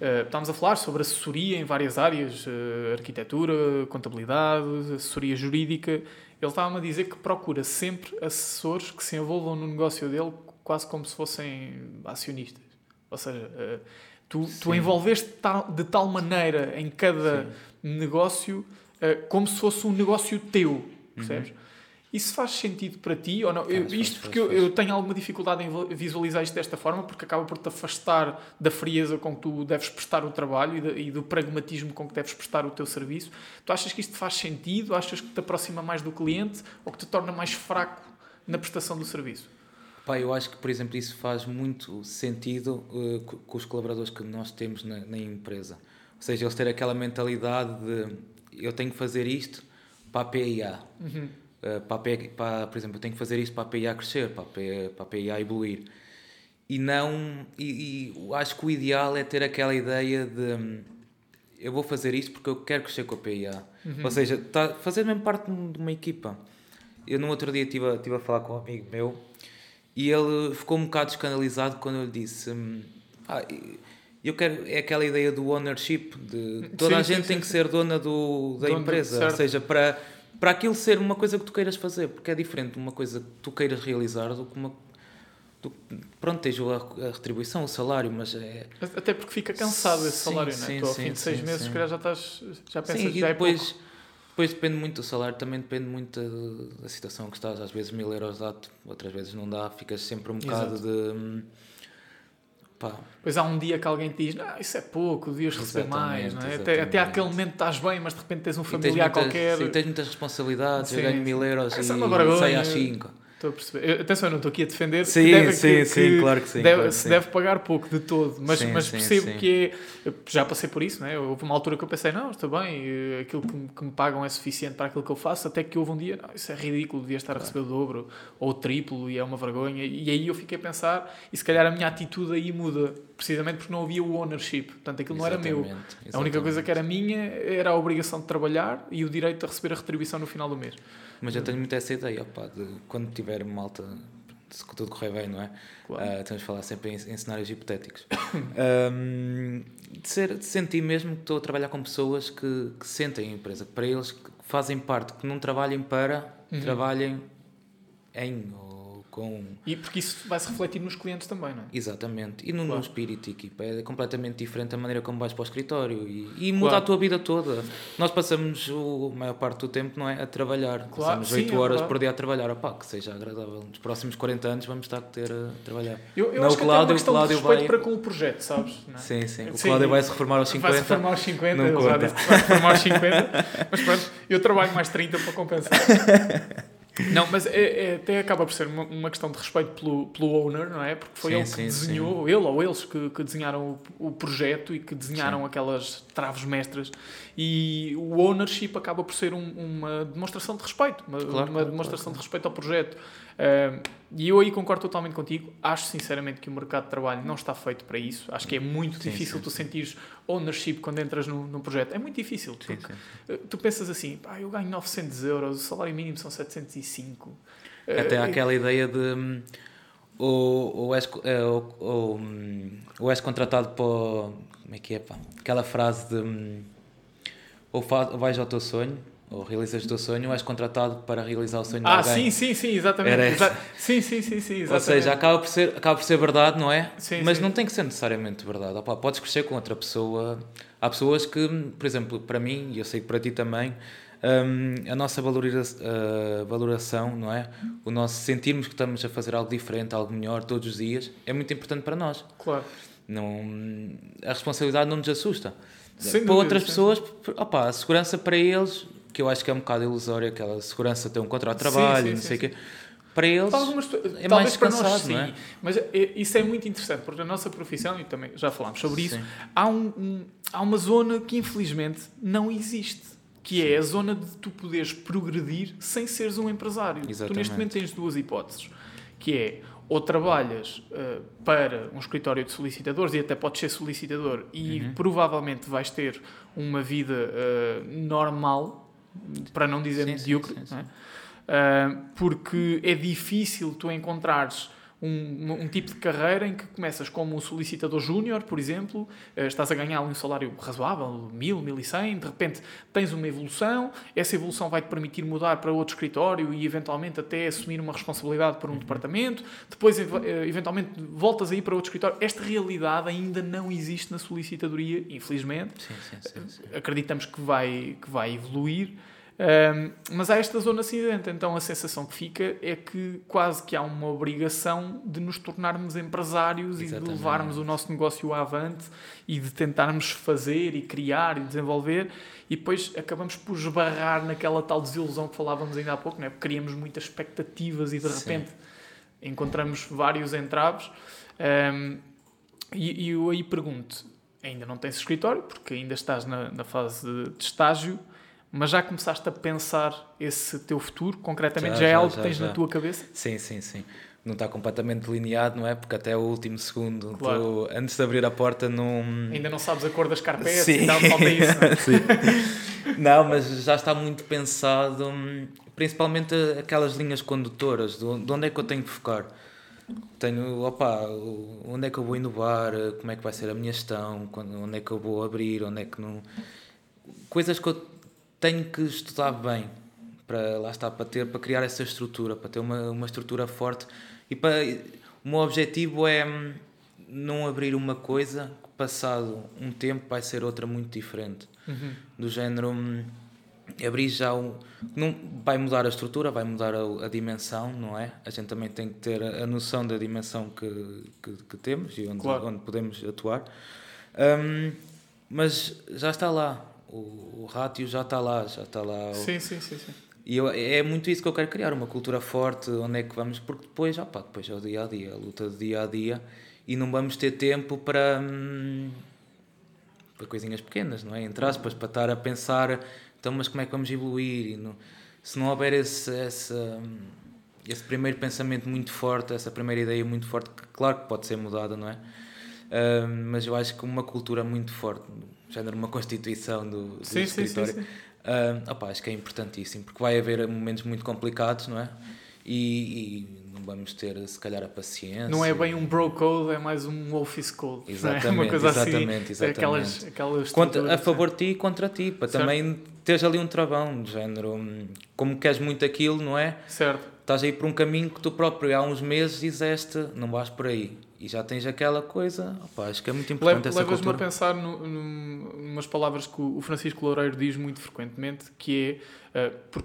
Uh, estamos a falar sobre assessoria em várias áreas, uh, arquitetura, contabilidade, assessoria jurídica. Ele estava-me a dizer que procura sempre assessores que se envolvam no negócio dele quase como se fossem acionistas. Ou seja, uh, tu, tu envolveste de tal maneira em cada Sim. negócio como se fosse um negócio teu, percebes? Uhum. Isso faz sentido para ti ou não? Faz, eu, isto faz, porque faz, eu, eu, tenho alguma dificuldade em visualizar isto desta forma, porque acaba por te afastar da frieza com que tu deves prestar o trabalho e, de, e, do pragmatismo com que deves prestar o teu serviço. Tu achas que isto faz sentido? Achas que te aproxima mais do cliente ou que te torna mais fraco na prestação do serviço? Pá, eu acho que, por exemplo, isso faz muito sentido uh, com os colaboradores que nós temos na, na empresa. Ou seja, eles terem aquela mentalidade de eu tenho que fazer isto para a PIA. Uhum uh, para, a PA, para, por exemplo, eu tenho que fazer isto para a PIA crescer, para a PIA, para a PIA evoluir. e não. E, e, acho que o ideal é ter aquela ideia de hum, eu vou fazer isto porque eu quero crescer com a PIA. Uhum. Ou seja, tá, fazer mesmo parte de uma equipa. Eu no outro dia estive a, estive a falar com um amigo meu e ele ficou um bocado escandalizado quando eu lhe disse. Hum, ah, eu quero. É aquela ideia do ownership, de toda sim, a gente sim, tem sim, que ser dona do, da Dono, empresa. Ou seja, para, para aquilo ser uma coisa que tu queiras fazer, porque é diferente uma coisa que tu queiras realizar do que uma Tu, pronto, tens a, a, retribuição, o salário, mas é. Até porque fica cansado esse salário, sim, não é? Sim, tu ao sim, fim de seis sim, meses, sim. já estás. Já pensas sim, que já é depois, pouco. depois depende muito do salário, também depende muito da, da situação que estás. Às vezes mil euros dá outras vezes não dá, ficas sempre um bocado Exato. de. Pá. Pois há um dia que alguém te diz, não, isso é pouco, devias receber mais, não é? Até, até aquele momento estás bem, mas de repente tens um familiar tens muitas, qualquer. Sim, tens muitas responsabilidades, eu ganho mil euros e saio às cinco. Estou a perceber. Atenção, eu não estou aqui a defender sim, que deve, sim, que, sim, que claro que sim. Deve, claro se sim. deve pagar pouco de todo, mas, sim, mas percebo que é. Já passei por isso, né? houve uma altura que eu pensei, não, está bem, aquilo que me, que me pagam é suficiente para aquilo que eu faço, até que houve um dia, não, isso é ridículo, devia estar a receber o dobro ou o triplo e é uma vergonha. E aí eu fiquei a pensar, e se calhar a minha atitude aí muda, precisamente porque não havia o ownership, portanto aquilo exatamente, não era meu. Exatamente. A única coisa que era minha era a obrigação de trabalhar e o direito a receber a retribuição no final do mês. Mas eu tenho muito essa ideia, opa, de quando tiver malta, se tudo correr bem, não é? Claro. Uh, temos de falar sempre em, em cenários hipotéticos. um, de, ser, de sentir mesmo que estou a trabalhar com pessoas que, que sentem a empresa, que para eles que fazem parte, que não trabalhem para, uhum. trabalhem em com... E porque isso vai se refletir nos clientes também, não é? Exatamente. E no, claro. no espírito de equipa. É completamente diferente a maneira como vais para o escritório e, e muda claro. a tua vida toda. Nós passamos o, a maior parte do tempo, não é? A trabalhar. Claro. Passamos 8 Sim, é horas é por dia a trabalhar. Opá, que seja agradável. Nos próximos 40 anos vamos estar a ter a trabalhar. Eu, eu acho que Cláudio, é uma de vai... para com o projeto, sabes? Não é? Sim, sim. O sim, Cláudio vai se reformar aos 50. Vai se reformar aos 50, não que vai se reformar aos 50. mas pronto, eu trabalho mais 30 para compensar. Não, mas é, é, até acaba por ser uma, uma, questão de respeito pelo, pelo owner, não é? Porque foi sim, ele que sim, desenhou, sim. ele ou eles que, que desenharam o, o, projeto e que desenharam aquelas traves mestras. E o ownership acaba por ser um, uma demonstração de respeito, uma, claro, uma demonstração claro. de respeito ao projeto. E eu aí concordo totalmente contigo. Acho sinceramente que o mercado de trabalho não está feito para isso. Acho que é muito sim, difícil sim, tu sentires ownership quando entras num, num projeto. É muito difícil. Sim, sim. tu pensas assim, pá, eu ganho 900 euros, o salário mínimo são 705. Até uh, aquela ideia de. Ou, ou, és, eh, ou, ou, hum, ou és contratado para. Como é que é? Pá? Aquela frase de. Um, ou, faz, ou vais ao teu sonho ou realizas o teu sonho ou és contratado para realizar o sonho ah, de alguém. Ah, sim, sim, sim, exatamente. Exa sim, sim, sim, sim, exatamente. Ou seja, acaba por ser, acaba por ser verdade, não é? Sim, Mas sim. não tem que ser necessariamente verdade. Opa, podes crescer com outra pessoa. Há pessoas que, por exemplo, para mim, e eu sei que para ti também, um, a nossa valoriza uh, valoração, não é? O nosso sentirmos que estamos a fazer algo diferente, algo melhor todos os dias, é muito importante para nós. Claro. Não, a responsabilidade não nos assusta. Sem para dúvida, outras pessoas, opa, a segurança para eles que eu acho que é um bocado ilusória, aquela segurança de ter um contrato de trabalho, sim, sim, não sei o quê. Para eles Algumas, é mais para cansado, nós, sim. É? Mas é, isso é muito interessante, porque a nossa profissão, e também já falámos sobre isso, há, um, um, há uma zona que infelizmente não existe, que é a zona de tu poderes progredir sem seres um empresário. Exatamente. Tu neste momento tens duas hipóteses, que é ou trabalhas uh, para um escritório de solicitadores e até podes ser solicitador e uhum. provavelmente vais ter uma vida uh, normal para não dizer sim, medíocre, sim, sim, é? uh, porque é difícil tu encontrares um, um, tipo de carreira em que começas como um solicitador júnior, por exemplo, uh, estás a ganhar um salário razoável, mil, mil e cem, de repente tens uma evolução, essa evolução vai-te permitir mudar para outro escritório e eventualmente até assumir uma responsabilidade por um uhum. departamento, depois eh, eventualmente voltas aí para outro escritório. Esta realidade ainda não existe na solicitadoria, infelizmente. Sim, sim, sim, Acreditamos que vai, que vai evoluir. Um, mas há esta zona cinzenta, então a sensação que fica é que quase que há uma obrigação de nos tornarmos empresários Exatamente. e de levarmos o nosso negócio avante e de tentarmos fazer e criar e desenvolver e depois acabamos por esbarrar naquela tal desilusão que falávamos ainda há pouco, não é? porque criamos muitas expectativas e de repente Sim. encontramos vários entraves. Um, e, e eu aí pergunto, ainda não tens escritório, porque ainda estás na, na fase de estágio, mas já começaste a pensar esse teu futuro, concretamente? Já, já, já é algo já, que tens na tua cabeça? Sim, sim, sim. não está completamente delineado, não é? Porque até o último segundo, claro. tô, antes de abrir a porta, não. Ainda não sabes a cor das carpetas Sim. e tal, falta isso. Não, não, mas já está muito pensado, principalmente aquelas linhas condutoras, de onde é que eu tenho que focar. Tenho, opa, onde é que eu vou inovar, como é que vai ser a minha gestão, onde é que eu vou abrir, onde é que não. Coisas que eu tenho que estudar bem para lá está para ter para criar essa estrutura para ter uma, uma estrutura forte. E para o meu objetivo é hum, não abrir uma coisa que passado um tempo vai ser outra muito diferente. Uhum. do género hum, abrir já não vai mudar a estrutura vai mudar a, a, dimensão não é? A gente também tem que ter a, a noção da dimensão que, que, que temos e onde, claro. onde podemos atuar. Um, mas já está lá o, o ratio já está lá já está lá sim, o, sim, sim, sim. E eu, é muito isso que eu quero criar, uma cultura forte, onde é que vamos, porque depois, opa, depois é o dia a dia, a luta do dia a dia, e não vamos ter tempo para, hum, para coisinhas pequenas, não é? Entre aspas, para estar a pensar, então, mas como é que vamos evoluir? Não, se não houver esse, esse, hum, esse primeiro pensamento muito forte, essa primeira ideia muito forte, que claro que pode ser mudada, não é? Uh, mas eu acho que uma cultura muito forte, género uma constituição do, do sim, escritório, sim, sim, Uh, opa, acho que é importantíssimo, porque vai haver momentos muito complicados, não é? E, e, não vamos ter, se calhar, a paciência. Não é bem um bro code, é mais um office code. Exatamente, é? Uma coisa exatamente, assim, exatamente. Aquelas, aquelas contra, a favor de ti e contra ti, para certo. também teres ali um travão, de género, hum, como queres muito aquilo, não é? Certo. Estás aí por um caminho que tu próprio há uns meses dizeste, não vais por aí e já tens aquela coisa, opa, acho que é muito importante essa cultura. Levas-me a pensar no, no, umas palavras que o Francisco Loureiro diz muito frequentemente, que é, uh, por,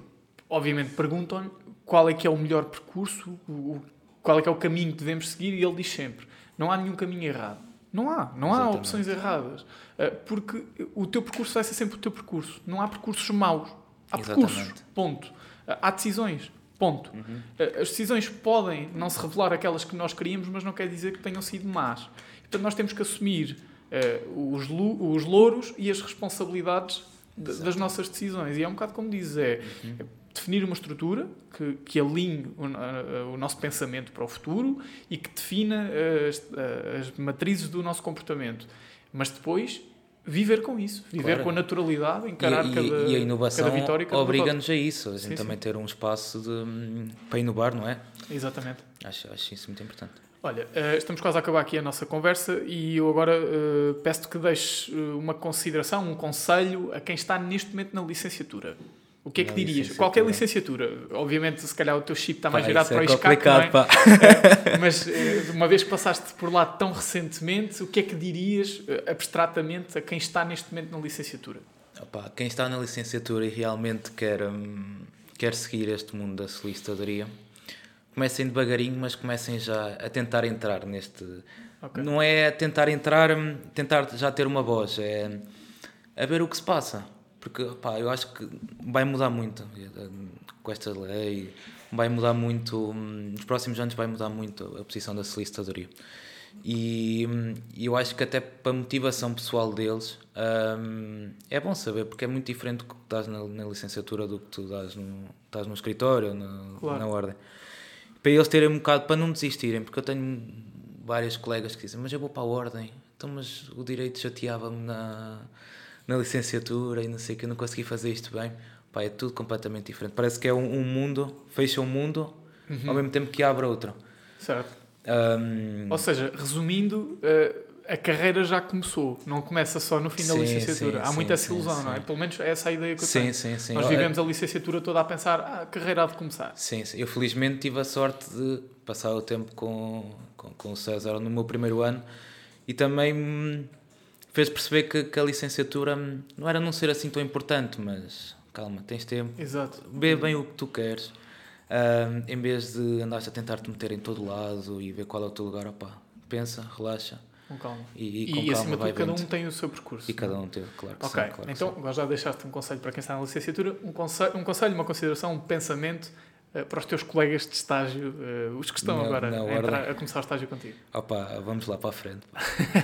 obviamente perguntam-lhe qual é que é o melhor percurso, o, qual é que é o caminho que devemos seguir, e ele diz sempre, não há nenhum caminho errado. Não há, não Exatamente. há opções erradas. Uh, porque o teu percurso vai ser sempre o teu percurso. Não há percursos maus. Há Exatamente. percursos, ponto. Uh, há decisões. Ponto. Uhum. As decisões podem não se revelar aquelas que nós queríamos, mas não quer dizer que tenham sido más. Portanto, nós temos que assumir uh, os, os louros e as responsabilidades de, das nossas decisões. E é um bocado como dizes, é, uhum. é definir uma estrutura que, que alinhe o, uh, o, nosso pensamento para o futuro e que defina as, as matrizes do nosso comportamento. Mas depois viver com isso, viver claro. com a naturalidade, encarar e, cada, e a inovação cada vitória obriga-nos a isso, a gente sim, também sim. ter um espaço de, para inovar, não é? Exatamente. Acho, acho isso muito importante. Olha, uh, estamos quase a acabar aqui a nossa conversa e eu agora uh, peço-te que deixes uh, uma consideração, um conselho a quem está neste momento na licenciatura. O que é que não, dirias? Qualquer licenciatura. Obviamente, se calhar o teu chip está mais pá, virado para é o ISCAC, não é? Pá. Mas eh, uma vez que passaste por lá tão recentemente, o que é que dirias eh, abstratamente a quem está neste momento na licenciatura? Opa, quem está na licenciatura e realmente quer, hum, quer seguir este mundo da solicitadoria, comecem devagarinho, mas comecem já a tentar entrar neste... Okay. Não é tentar entrar, hum, tentar já ter uma voz, é a ver o que se passa porque pá, eu acho que vai mudar muito eh, com esta lei, vai mudar muito, hum, nos próximos anos vai mudar muito a posição da solicitadoria. E, hum, eu acho que até para a motivação pessoal deles é bom saber, porque é muito diferente do que estás na, na licenciatura do que tu estás no, estás no escritório, na, claro. na ordem. Para eles terem um bocado, para não desistirem, porque eu tenho vários colegas que dizem, mas eu vou para a ordem, então mas o direito chateava-me na na licenciatura e não sei que eu não consegui fazer isto bem. Pá, é tudo completamente diferente. Parece que é um, um mundo, fecha um mundo, uhum. ao mesmo tempo que abre outro. Certo. Um... Ou seja, resumindo, uh, a carreira já começou, não começa só no fim sim, da licenciatura. Sim, Há muita essa ilusão, não é? Pelo menos é essa a ideia que eu sim, tenho. Sim, sim. Nós vivemos a licenciatura toda a pensar, ah, a carreira há de começar. Sim, sim. Eu felizmente tive a sorte de passar o tempo com, com, com o César no meu primeiro ano e também fez perceber que, que, a licenciatura não era não ser assim tão importante, mas calma, tens tempo. Exato. Vê bem o que tu queres. Um, em vez de andares a tentar te meter em todo lado e ver qual é o teu lugar, opa, pensa, relaxa. Com calma. E, e, com e calma, acima de tudo, cada um tem o seu percurso. E cada um tem, claro que Ok, sim, claro então agora já deixaste um conselho para quem está na licenciatura, um conselho, um conselho uma consideração, um pensamento para os teus colegas de estágio, uh, os que estão na, agora na a, entrar, a, começar o estágio contigo. Opa, vamos lá para a frente.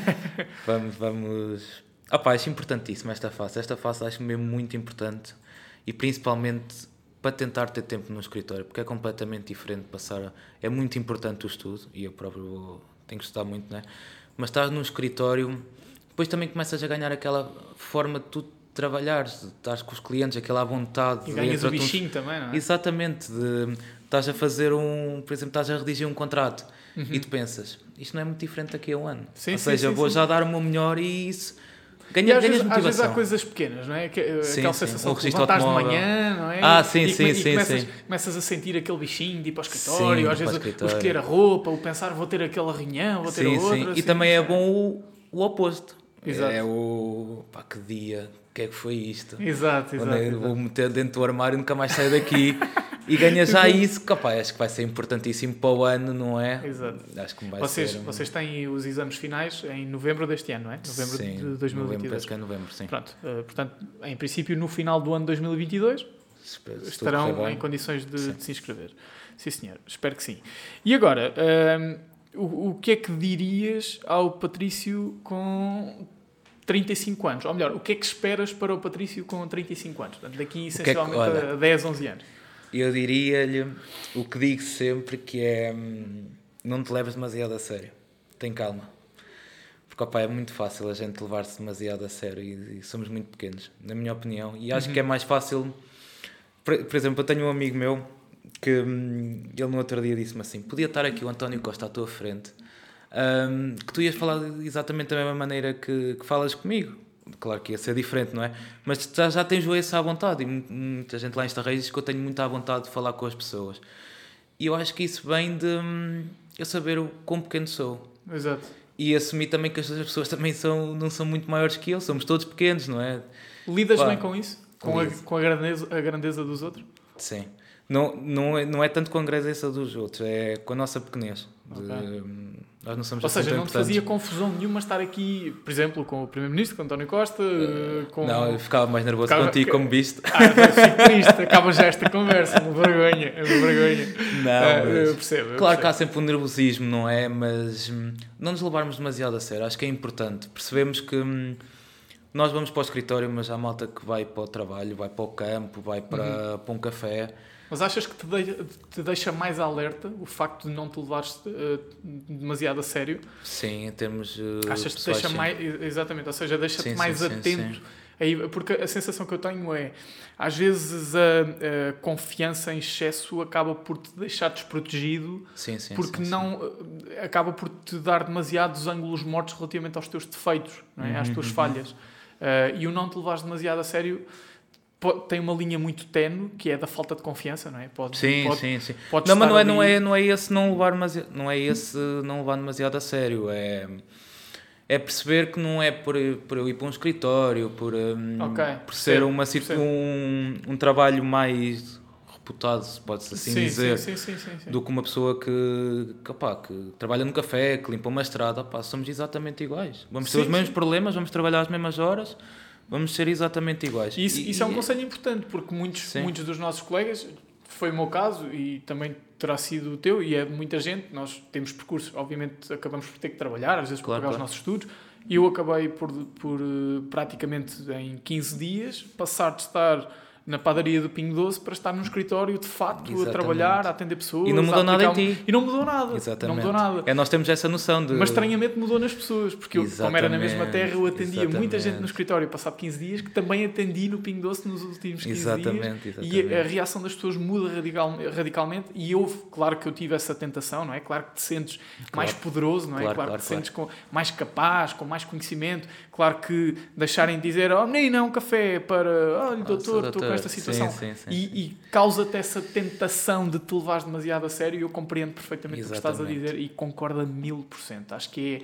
vamos, vamos. Opa, acho importantíssimo esta fase. Esta fase acho mesmo muito importante e principalmente para tentar ter tempo no escritório, porque é completamente diferente passar. É muito importante o estudo, e eu próprio vou, tenho que estudar muito, né? mas estás no escritório, depois também começas a ganhar aquela forma de tu trabalhares, estás com os clientes, aquela vontade. E ganhas o bichinho um... também, não é? Exatamente, de, estás a fazer um, por exemplo, estás a redigir um contrato uhum. e tu pensas, isto não é muito diferente daqui a um ano. Sim, Ou sim, seja, sim, vou já dar o meu melhor e isso Ganha, às, vezes, às vezes há coisas pequenas, não é? Eh, sim, aquela sim. sensação um de levantares de manhã, não é? Ah, sim, e, sim, e, sim, começas, sim. começas a sentir aquele bichinho de ir para o escritório, sim, às vezes o escolher a roupa, o pensar vou ter aquela reunião, vou ter sim, outra. Sim. Assim, e também é bom o, o oposto. Exato. É o pá, que dia, o que é que foi isto? Exato, exato. exato. Vou meter dentro do armário e nunca mais saio daqui. e ganha já isso, capaz, acho que vai ser importantíssimo para o ano, não é? Exato. Acho que vai vocês, ser. Vocês têm os exames finais em novembro deste ano, não é? Novembro sim, de 2022. Novembro, penso que é novembro, sim. Pronto, uh, portanto, em princípio, no final do ano de 2022 Espero, estarão em condições de, de, se inscrever. Sim, senhor, espero que sim. E agora, uh, o, o que é que dirias ao Patrício com 35 anos? Ou melhor, o que é que esperas para o Patrício com 35 anos? Portanto, daqui essencialmente é que, olha, a 10, 11 anos eu diria-lhe o que digo sempre que é hum, não te leves demasiado a sério. Tem calma. Porque opa, é muito fácil a gente levar-se demasiado a sério e, e, somos muito pequenos, na minha opinião. E acho uhum. que é mais fácil. Por, por, exemplo, eu tenho um amigo meu que hum, ele no outro dia disse-me assim: podia estar aqui o António Costa à tua frente, um, que tu ias falar exatamente da mesma maneira que, que falas comigo claro que ia ser diferente, não é? Mas já, já tens esse à vontade e muita gente lá em Estarreis diz que eu tenho muita vontade de falar com as pessoas. E eu acho que isso vem de hum, eu saber o quão pequeno sou. Exato. E assumir também que as pessoas também são, não são muito maiores que eu, somos todos pequenos, não é? Lidas Pá, bem com isso? Com, a, com a, grandeza, a grandeza dos outros? Sim. Não, não, é, não é tanto com a grandeza dos outros, é com a nossa pequenez. Okay. Nós não somos Ou seja, não te fazia confusão nenhuma estar aqui, por exemplo, com o Primeiro-Ministro, com António Costa, uh, com... Não, eu ficava mais nervoso ficava... contigo, como viste. Ah, fico triste, acaba já esta conversa, uma vergonha, é uma vergonha. Não, uh, eu percebo. Eu claro percebo. que há sempre um nervosismo, não é? Mas hum, não nos levarmos demasiado a sério, acho que é importante. Percebemos que hum, nós vamos para o escritório, mas há malta que vai para o trabalho, vai para o campo, vai para, uhum. para um café mas achas que te, de, te deixa mais alerta o facto de não te levares uh, demasiado a sério? Sim, em termos. Uh, achas que te deixa sim. mais. Exatamente, ou seja, deixa-te mais sim, atento. Sim, Aí, porque a sensação que eu tenho é, às vezes a, a, confiança em excesso acaba por te deixar desprotegido, sim, sim, porque sim, não. Eh, acaba por te dar demasiados ângulos mortos relativamente aos teus defeitos, é? às tuas uhum. falhas. Uh, e o não te levares demasiado a sério tem uma linha muito tenue que é da falta de confiança, não é? Pode, sim, pode, sim, sim. Pode não, mas não é, não é, não é esse não levar demasiado, não é esse não levar demasiado a sério, é é perceber que não é por, por eu ir para um escritório, por, um, okay. por ser uma, um, um trabalho mais reputado, pode-se assim sim, dizer, sim, sim, do que uma pessoa que, que, que, trabalha no café, que limpa uma estrada, opa, somos exatamente iguais. Vamos ter os mesmos problemas, vamos trabalhar as mesmas horas, vamos ser exatamente iguais. Isso, e, isso é um conselho importante, porque muitos, muitos dos nossos colegas, foi o meu caso e também terá sido o teu, e é de muita gente, nós temos percursos, obviamente acabamos por ter que trabalhar, às vezes claro, para pagar claro. os nossos estudos, e eu acabei por, por eh, praticamente em 15 dias passar de estar na padaria do Pingo Doce para estar no escritório de facto Exatamente. a trabalhar, a atender pessoas. E não mudou nada em ti. E não mudou nada. Exatamente. Não mudou nada. É, nós temos essa noção de. Mas estranhamente mudou nas pessoas, porque eu, como era na mesma terra, eu atendia Exatamente. muita gente no escritório passado 15 dias que também atendi no Pingo Doce nos últimos 15 Exatamente. dias. E a, a, reação das pessoas muda radical, radicalmente. E houve, claro que eu tive essa tentação, não é? Claro que te sentes claro. mais poderoso, não é? Claro, claro, claro que te sentes com, mais capaz, com mais conhecimento. Claro que deixarem de dizer, oh, nem não, um café para, olha, doutor, estou com esta situação. Sim, sim, sim, e, e causa-te essa tentação de te levares demasiado a sério e eu compreendo perfeitamente Exatamente. o que estás a dizer e concordo a mil por cento. Acho que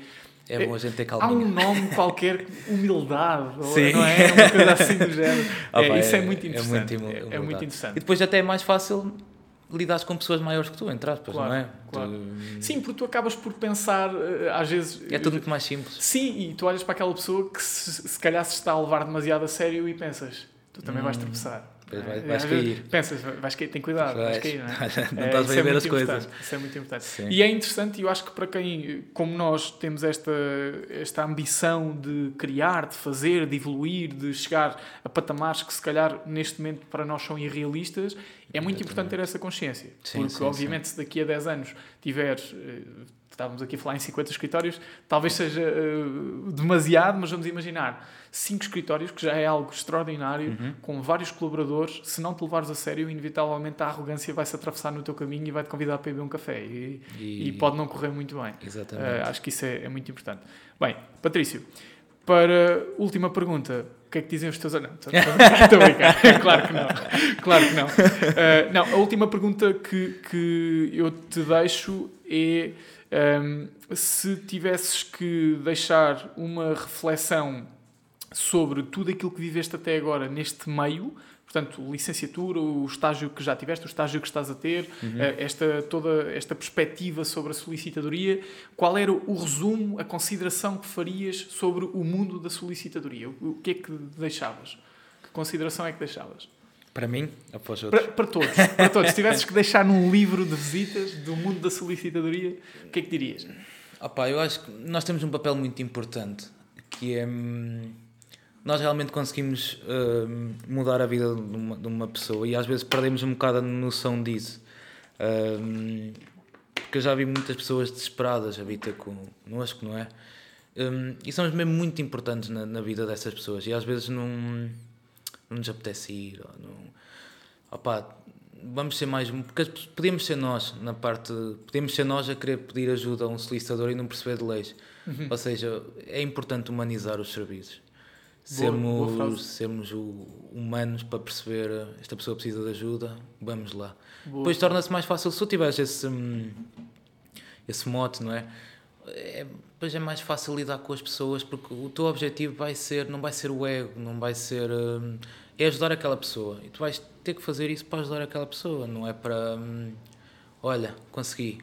é. É bom a gente ter calma. Há um nome qualquer, humildade, Sim. não é? Uma coisa assim do género. Ah, é, isso é, é, muito interessante. É muito, é, é muito interessante. E depois até é mais fácil lidares com pessoas maiores que tu, entre aspas, claro, não é? Claro. Tu... Sim, porque tu acabas por pensar, eh, às vezes. É tudo muito mais simples. Sim, e tu olhas para aquela pessoa que se, se calhar se está a levar demasiado a sério e pensas, tu também hum. vais tropeçar. Depois vai, vais cair. Pensas, vais cair, tem cuidado, vais, vais cair, não é? não é, estás a ver é as coisas. Isso é muito importante. Sim. E é interessante, e eu acho que para quem, como nós, temos esta, esta ambição de criar, de fazer, de evoluir, de chegar a patamares que se calhar neste momento para nós são irrealistas, é muito importante ter essa consciência. Sim, porque, sim, obviamente, se daqui a 10 anos tiveres eh, estávamos aqui a falar em 50 escritórios, talvez seja uh, demasiado, mas vamos imaginar 5 escritórios, que já é algo extraordinário, uhum. com vários colaboradores. Se não te levares a sério, inevitavelmente a arrogância vai se atravessar no teu caminho e vai te convidar para beber um café. E, e... e pode não correr muito bem. Exatamente. Uh, acho que isso é, é muito importante. Bem, Patrício, para última pergunta, que é que dizem os teus olhos? Estou a brincar. claro que não. Claro que não. Uh, não, a última pergunta que, que eu te deixo é um, se tivesses que deixar uma reflexão sobre tudo aquilo que viveste até agora neste meio, portanto, licenciatura, o estágio que já tiveste, o estágio que estás a ter, uhum. Eh, esta, toda esta perspectiva sobre a solicitadoria, qual era o resumo, a consideração que farias sobre o mundo da solicitadoria? O que é que deixavas? Que consideração é que deixavas? Para mim ou para os outros? Para, para todos. Para todos. Se tivesses que deixar num livro de visitas do mundo da solicitadoria, o que é que dirias? Opa, eu acho que nós temos um papel muito importante, que é... Hum, nós realmente conseguimos uh, mudar a vida de uma, de uma, pessoa e às vezes perdemos um bocado a noção disso. Uh, porque eu já vi muitas pessoas desesperadas a ter connosco, não é? Um, e somos mesmo muito importantes na, na, vida dessas pessoas e às vezes não não nos apetece ir. Ou não... Opa, vamos ser mais. Porque podíamos ser nós na parte. Podíamos ser nós a querer pedir ajuda a um solicitador e não perceber de leis. Uhum. Ou seja, é importante humanizar os serviços. Sermos, boa, boa sermos humanos para perceber esta pessoa precisa de ajuda, vamos lá. Boa. Depois torna-se mais fácil se tu tiveres esse, hum, esse mote, não é? é? Depois é mais fácil lidar com as pessoas porque o teu objetivo vai ser, não vai ser o ego, não vai ser. Hum, é ajudar aquela pessoa. E tu vais ter que fazer isso para ajudar aquela pessoa, não é para. Hum, olha, consegui.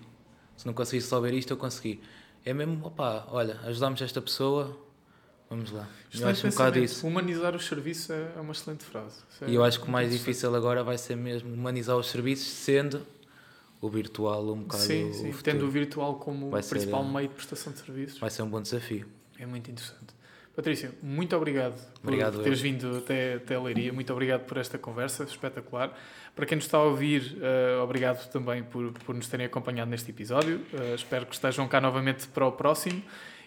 Se não conseguiste resolver isto, eu consegui. É mesmo, opá, olha, ajudamos esta pessoa, vamos lá. eu acho um bocado isso. Humanizar os serviços é uma excelente frase. É e eu acho que o mais difícil agora vai ser mesmo humanizar os serviços, sendo o virtual um bocado. Sim, sim. O tendo o virtual como vai principal ser, meio de prestação de serviços. Vai ser um bom desafio. É muito interessante. Patrícia, muito obrigado, obrigado por teres vindo até, até a Leiria. Muito obrigado por esta conversa espetacular. Para quem nos está a ouvir, uh, obrigado também por, por nos terem acompanhado neste episódio. Uh, espero que estejam cá novamente para o próximo.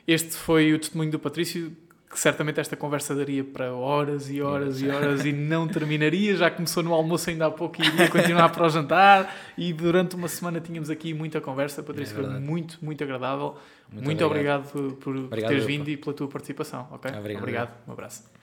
Este foi o testemunho do Patrício que certamente esta conversa daria para horas e horas e horas e não terminaria. Já começou no almoço ainda há pouco e iria continuar para o jantar. E durante uma semana tínhamos aqui muita conversa. Patrícia, é foi muito, muito agradável. Muito, muito obrigado. obrigado, por, obrigado, teres vindo e pela tua participação. Okay? Obrigado. obrigado. Um abraço.